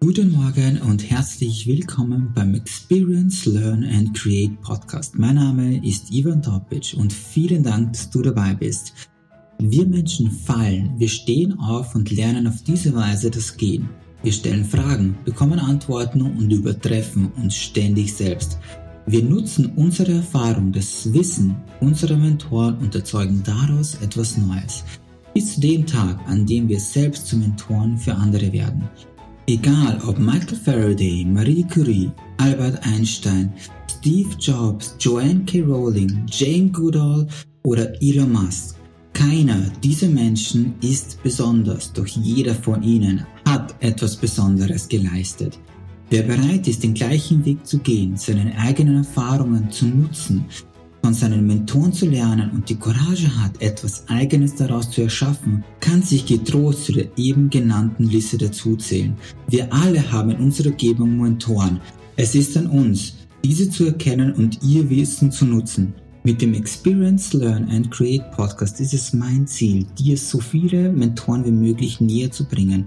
Guten Morgen und herzlich willkommen beim Experience, Learn and Create Podcast. Mein Name ist Ivan Topic und vielen Dank, dass du dabei bist. Wir Menschen fallen, wir stehen auf und lernen auf diese Weise das Gehen. Wir stellen Fragen, bekommen Antworten und übertreffen uns ständig selbst. Wir nutzen unsere Erfahrung, das Wissen unserer Mentoren und erzeugen daraus etwas Neues. Bis zu dem Tag, an dem wir selbst zu Mentoren für andere werden. Egal ob Michael Faraday, Marie Curie, Albert Einstein, Steve Jobs, Joanne K. Rowling, Jane Goodall oder Elon Musk. Keiner dieser Menschen ist besonders, doch jeder von ihnen hat etwas Besonderes geleistet. Wer bereit ist, den gleichen Weg zu gehen, seine eigenen Erfahrungen zu nutzen, von seinen Mentoren zu lernen und die Courage hat, etwas Eigenes daraus zu erschaffen, kann sich getrost zu der eben genannten Liste dazuzählen. Wir alle haben in unserer Umgebung Mentoren. Es ist an uns, diese zu erkennen und ihr Wissen zu nutzen. Mit dem Experience, Learn and Create Podcast ist es mein Ziel, dir so viele Mentoren wie möglich näher zu bringen,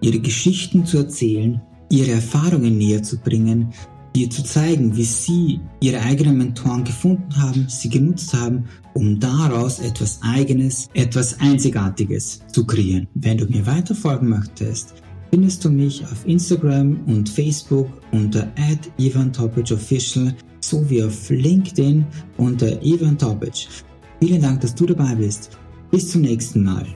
ihre Geschichten zu erzählen, ihre Erfahrungen näher zu bringen, dir zu zeigen, wie sie ihre eigenen Mentoren gefunden haben, sie genutzt haben, um daraus etwas Eigenes, etwas Einzigartiges zu kreieren. Wenn du mir weiter folgen möchtest, findest du mich auf Instagram und Facebook unter @ivantopic_official sowie auf LinkedIn unter Ivan Topic. Vielen Dank, dass du dabei bist. Bis zum nächsten Mal.